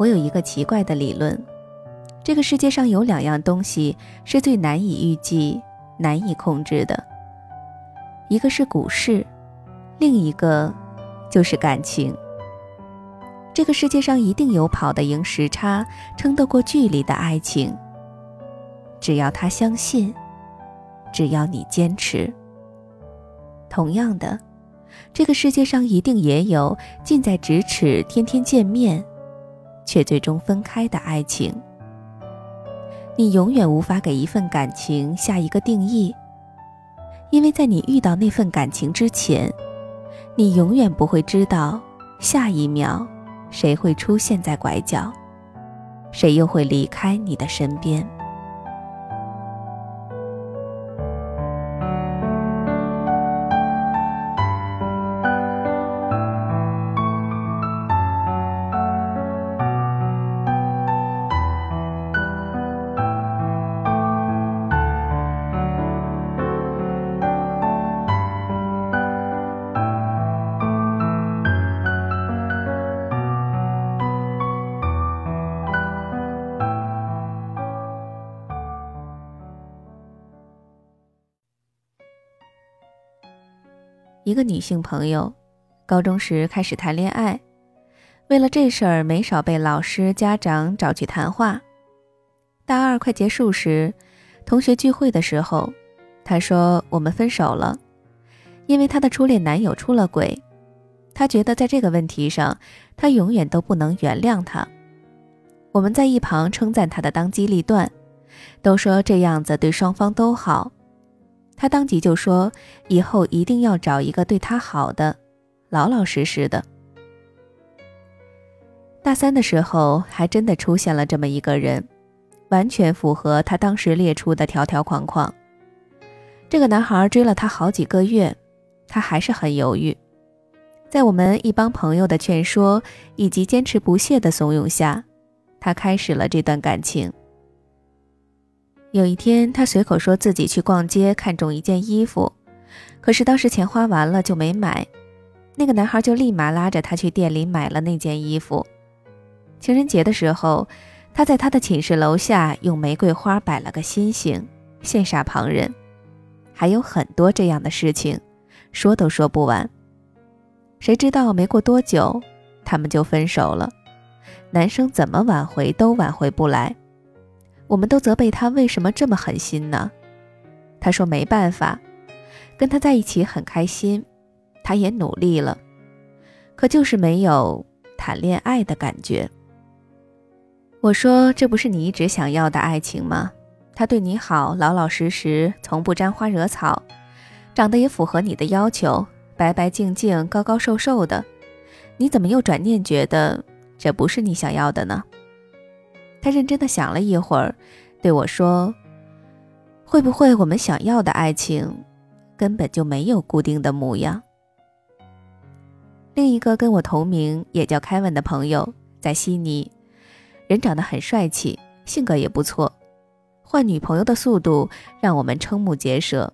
我有一个奇怪的理论：这个世界上有两样东西是最难以预计、难以控制的，一个是股市，另一个就是感情。这个世界上一定有跑得赢时差、撑得过距离的爱情。只要他相信，只要你坚持。同样的，这个世界上一定也有近在咫尺、天天见面，却最终分开的爱情。你永远无法给一份感情下一个定义，因为在你遇到那份感情之前，你永远不会知道下一秒。谁会出现在拐角？谁又会离开你的身边？一个女性朋友，高中时开始谈恋爱，为了这事儿没少被老师、家长找去谈话。大二快结束时，同学聚会的时候，她说我们分手了，因为她的初恋男友出了轨，她觉得在这个问题上，她永远都不能原谅他。我们在一旁称赞她的当机立断，都说这样子对双方都好。他当即就说：“以后一定要找一个对他好的，老老实实的。”大三的时候，还真的出现了这么一个人，完全符合他当时列出的条条框框。这个男孩追了他好几个月，他还是很犹豫。在我们一帮朋友的劝说以及坚持不懈的怂恿下，他开始了这段感情。有一天，他随口说自己去逛街，看中一件衣服，可是当时钱花完了就没买。那个男孩就立马拉着他去店里买了那件衣服。情人节的时候，他在他的寝室楼下用玫瑰花摆了个心形，羡煞旁人。还有很多这样的事情，说都说不完。谁知道没过多久，他们就分手了。男生怎么挽回都挽回不来。我们都责备他为什么这么狠心呢？他说没办法，跟他在一起很开心，他也努力了，可就是没有谈恋爱的感觉。我说这不是你一直想要的爱情吗？他对你好，老老实实，从不沾花惹草，长得也符合你的要求，白白净净，高高瘦瘦的，你怎么又转念觉得这不是你想要的呢？他认真的想了一会儿，对我说：“会不会我们想要的爱情，根本就没有固定的模样？”另一个跟我同名，也叫凯文的朋友，在悉尼，人长得很帅气，性格也不错，换女朋友的速度让我们瞠目结舌。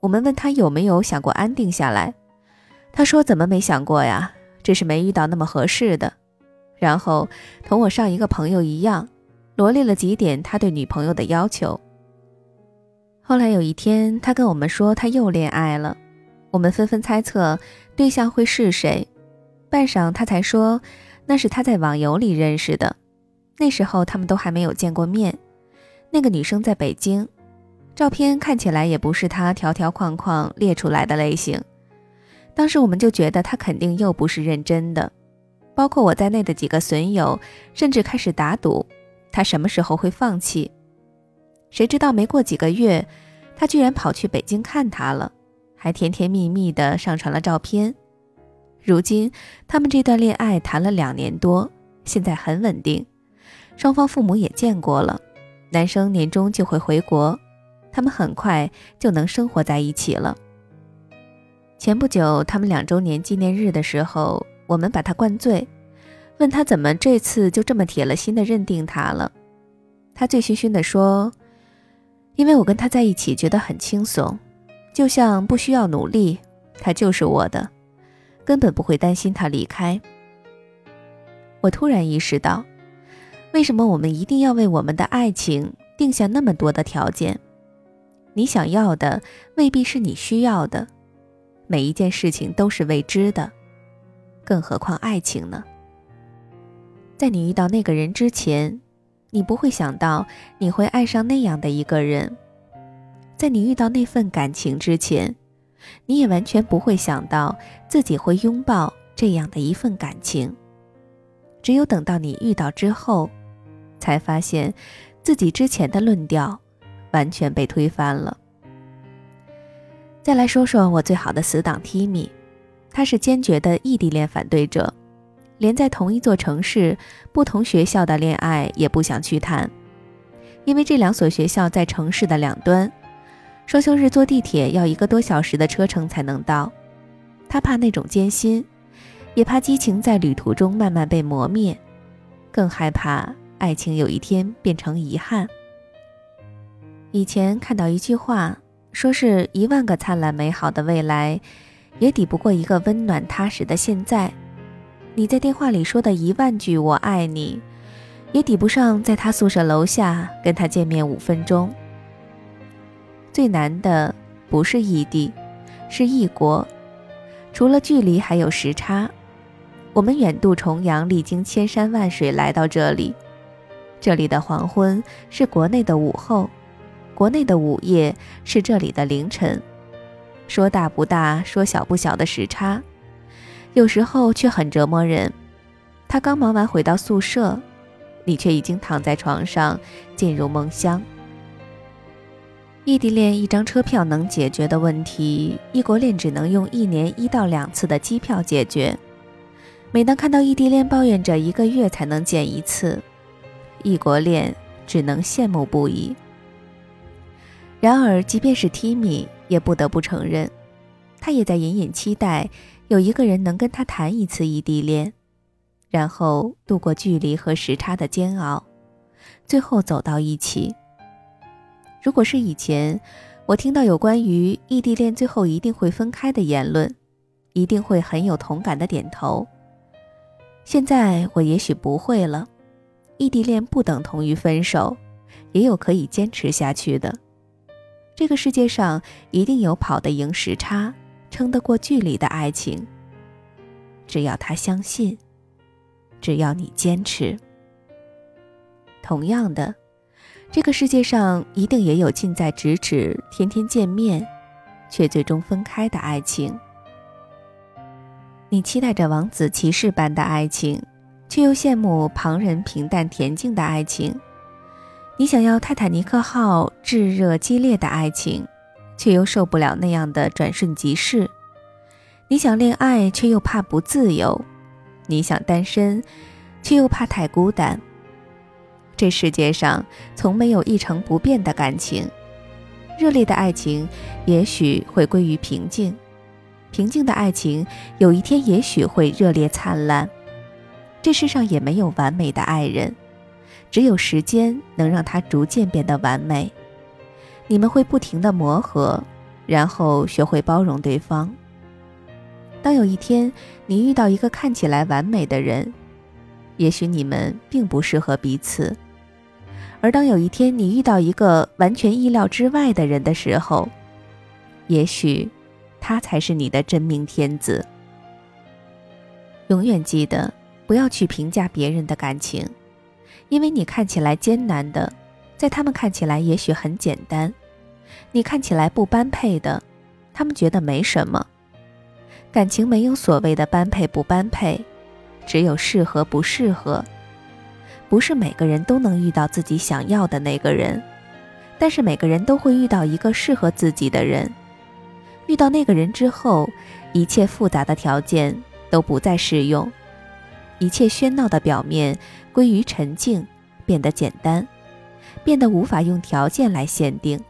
我们问他有没有想过安定下来，他说：“怎么没想过呀？只是没遇到那么合适的。”然后同我上一个朋友一样，罗列了几点他对女朋友的要求。后来有一天，他跟我们说他又恋爱了，我们纷纷猜测对象会是谁。半晌，他才说那是他在网游里认识的，那时候他们都还没有见过面。那个女生在北京，照片看起来也不是他条条框框列出来的类型。当时我们就觉得他肯定又不是认真的。包括我在内的几个损友，甚至开始打赌，他什么时候会放弃？谁知道没过几个月，他居然跑去北京看他了，还甜甜蜜蜜的上传了照片。如今他们这段恋爱谈了两年多，现在很稳定，双方父母也见过了。男生年终就会回国，他们很快就能生活在一起了。前不久他们两周年纪念日的时候。我们把他灌醉，问他怎么这次就这么铁了心的认定他了。他醉醺醺的说：“因为我跟他在一起觉得很轻松，就像不需要努力，他就是我的，根本不会担心他离开。”我突然意识到，为什么我们一定要为我们的爱情定下那么多的条件？你想要的未必是你需要的，每一件事情都是未知的，更何况爱情呢？在你遇到那个人之前，你不会想到你会爱上那样的一个人；在你遇到那份感情之前，你也完全不会想到自己会拥抱这样的一份感情。只有等到你遇到之后，才发现自己之前的论调完全被推翻了。再来说说我最好的死党 Timmy，他是坚决的异地恋反对者，连在同一座城市、不同学校的恋爱也不想去谈，因为这两所学校在城市的两端，双休日坐地铁要一个多小时的车程才能到，他怕那种艰辛，也怕激情在旅途中慢慢被磨灭，更害怕。爱情有一天变成遗憾。以前看到一句话，说是一万个灿烂美好的未来，也抵不过一个温暖踏实的现在。你在电话里说的一万句“我爱你”，也抵不上在他宿舍楼下跟他见面五分钟。最难的不是异地，是异国，除了距离还有时差。我们远渡重洋，历经千山万水来到这里。这里的黄昏是国内的午后，国内的午夜是这里的凌晨。说大不大，说小不小的时差，有时候却很折磨人。他刚忙完回到宿舍，你却已经躺在床上进入梦乡。异地恋一张车票能解决的问题，异国恋只能用一年一到两次的机票解决。每当看到异地恋抱怨着一个月才能见一次。异国恋只能羡慕不已。然而，即便是 Timmy，也不得不承认，他也在隐隐期待有一个人能跟他谈一次异地恋，然后度过距离和时差的煎熬，最后走到一起。如果是以前，我听到有关于异地恋最后一定会分开的言论，一定会很有同感的点头。现在，我也许不会了。异地恋不等同于分手，也有可以坚持下去的。这个世界上一定有跑得赢时差、撑得过距离的爱情。只要他相信，只要你坚持。同样的，这个世界上一定也有近在咫尺、天天见面，却最终分开的爱情。你期待着王子骑士般的爱情。却又羡慕旁人平淡恬静的爱情，你想要泰坦尼克号炙热激烈的爱情，却又受不了那样的转瞬即逝。你想恋爱，却又怕不自由；你想单身，却又怕太孤单。这世界上从没有一成不变的感情，热烈的爱情也许会归于平静，平静的爱情有一天也许会热烈灿烂。这世上也没有完美的爱人，只有时间能让他逐渐变得完美。你们会不停的磨合，然后学会包容对方。当有一天你遇到一个看起来完美的人，也许你们并不适合彼此；而当有一天你遇到一个完全意料之外的人的时候，也许他才是你的真命天子。永远记得。不要去评价别人的感情，因为你看起来艰难的，在他们看起来也许很简单；你看起来不般配的，他们觉得没什么。感情没有所谓的般配不般配，只有适合不适合。不是每个人都能遇到自己想要的那个人，但是每个人都会遇到一个适合自己的人。遇到那个人之后，一切复杂的条件都不再适用。一切喧闹的表面归于沉静，变得简单，变得无法用条件来限定。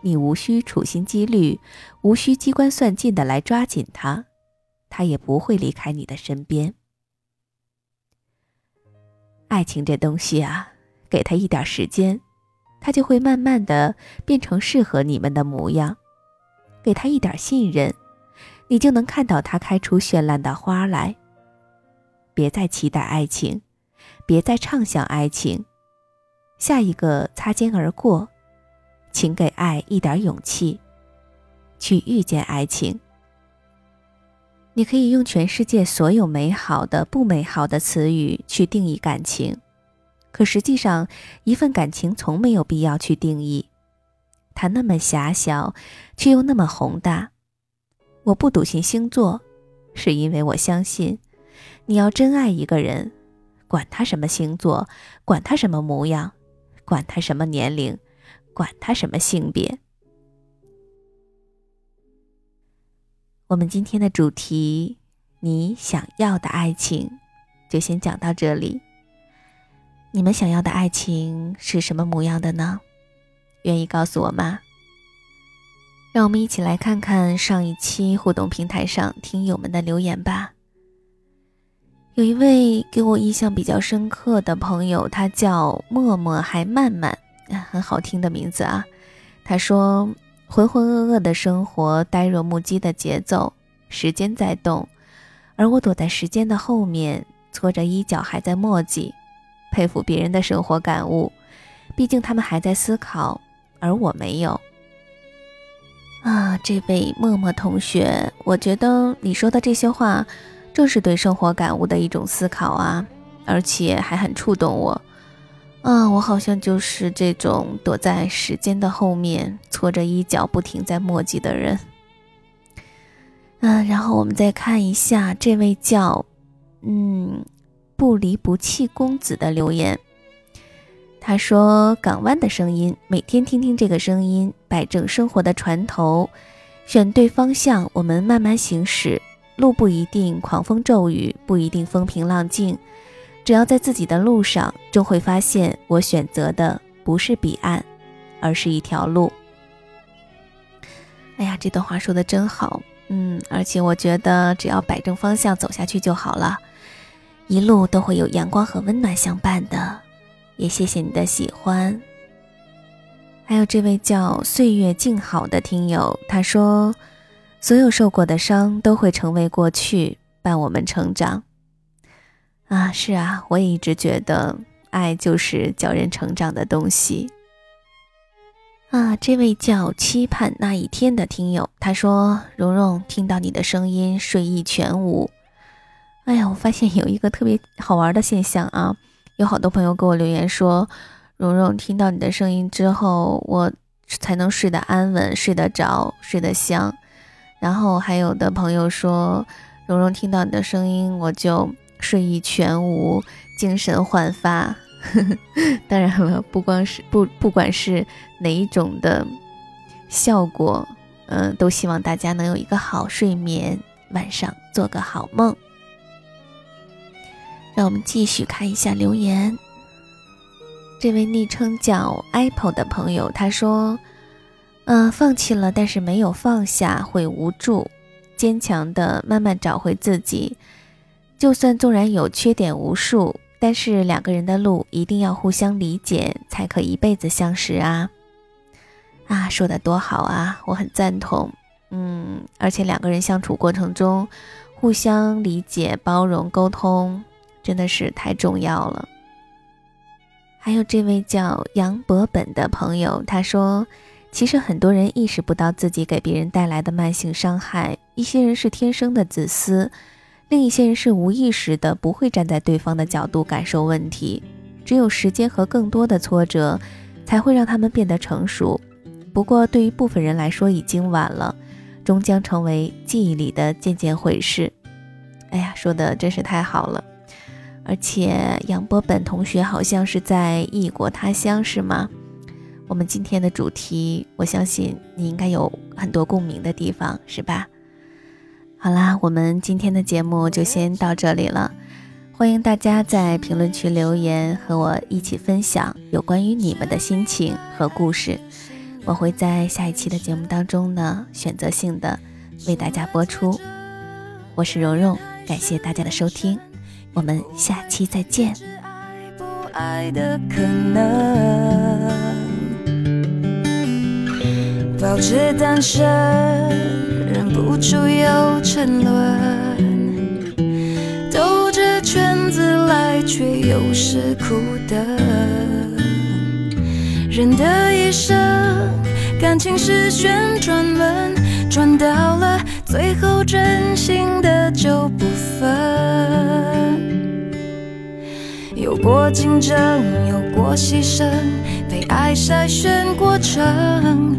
你无需处心积虑，无需机关算尽的来抓紧他，他也不会离开你的身边。爱情这东西啊，给他一点时间，他就会慢慢的变成适合你们的模样。给他一点信任，你就能看到他开出绚烂的花来。别再期待爱情，别再畅想爱情。下一个擦肩而过，请给爱一点勇气，去遇见爱情。你可以用全世界所有美好的、不美好的词语去定义感情，可实际上，一份感情从没有必要去定义，它那么狭小，却又那么宏大。我不笃信星座，是因为我相信，你要真爱一个人，管他什么星座，管他什么模样，管他什么年龄，管他什么性别。我们今天的主题，你想要的爱情，就先讲到这里。你们想要的爱情是什么模样的呢？愿意告诉我吗？让我们一起来看看上一期互动平台上听友们的留言吧。有一位给我印象比较深刻的朋友，他叫默默还慢慢，很好听的名字啊。他说。浑浑噩噩的生活，呆若木鸡的节奏，时间在动，而我躲在时间的后面，搓着衣角还在墨迹，佩服别人的生活感悟，毕竟他们还在思考，而我没有。啊，这位默默同学，我觉得你说的这些话，正是对生活感悟的一种思考啊，而且还很触动我。啊，我好像就是这种躲在时间的后面，搓着衣角不停在墨迹的人。嗯，然后我们再看一下这位叫嗯不离不弃公子的留言。他说：“港湾的声音，每天听听这个声音，摆正生活的船头，选对方向，我们慢慢行驶。路不一定狂风骤雨，不一定风平浪静。”只要在自己的路上，终会发现我选择的不是彼岸，而是一条路。哎呀，这段话说的真好，嗯，而且我觉得只要摆正方向走下去就好了，一路都会有阳光和温暖相伴的。也谢谢你的喜欢。还有这位叫岁月静好的听友，他说：“所有受过的伤都会成为过去，伴我们成长。”啊，是啊，我也一直觉得爱就是教人成长的东西。啊，这位叫期盼那一天的听友，他说：“蓉蓉听到你的声音，睡意全无。”哎呀，我发现有一个特别好玩的现象啊，有好多朋友给我留言说：“蓉蓉听到你的声音之后，我才能睡得安稳，睡得着，睡得香。”然后还有的朋友说：“蓉蓉听到你的声音，我就……”睡意全无，精神焕发。当然了，不光是不，不管是哪一种的效果，嗯，都希望大家能有一个好睡眠，晚上做个好梦。让我们继续看一下留言。这位昵称叫 Apple 的朋友，他说：“嗯，放弃了，但是没有放下，会无助，坚强的慢慢找回自己。”就算纵然有缺点无数，但是两个人的路一定要互相理解，才可一辈子相识啊！啊，说的多好啊，我很赞同。嗯，而且两个人相处过程中，互相理解、包容、沟通，真的是太重要了。还有这位叫杨博本的朋友，他说，其实很多人意识不到自己给别人带来的慢性伤害，一些人是天生的自私。另一些人是无意识的，不会站在对方的角度感受问题，只有时间和更多的挫折，才会让他们变得成熟。不过，对于部分人来说已经晚了，终将成为记忆里的渐渐毁事。哎呀，说的真是太好了！而且杨波本同学好像是在异国他乡，是吗？我们今天的主题，我相信你应该有很多共鸣的地方，是吧？好啦，我们今天的节目就先到这里了。欢迎大家在评论区留言，和我一起分享有关于你们的心情和故事。我会在下一期的节目当中呢，选择性的为大家播出。我是蓉蓉，感谢大家的收听，我们下期再见。保持单身。忍不住又沉沦，兜着圈子来，却又。是苦等。人的一生，感情是旋转门，转到了最后，真心的就不分。有过竞争，有过牺牲，被爱筛选过程，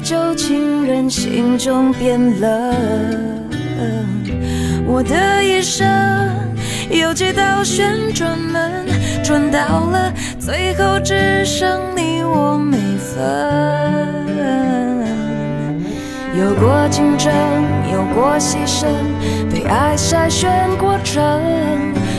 旧情人心中变冷。我的一生有几道旋转门，转到了最后，只剩你我没分。有过竞争，有过牺牲，被爱筛选过程，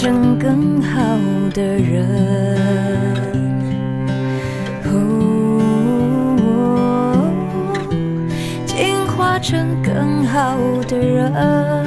成更好的人。哦，进化成更好的人。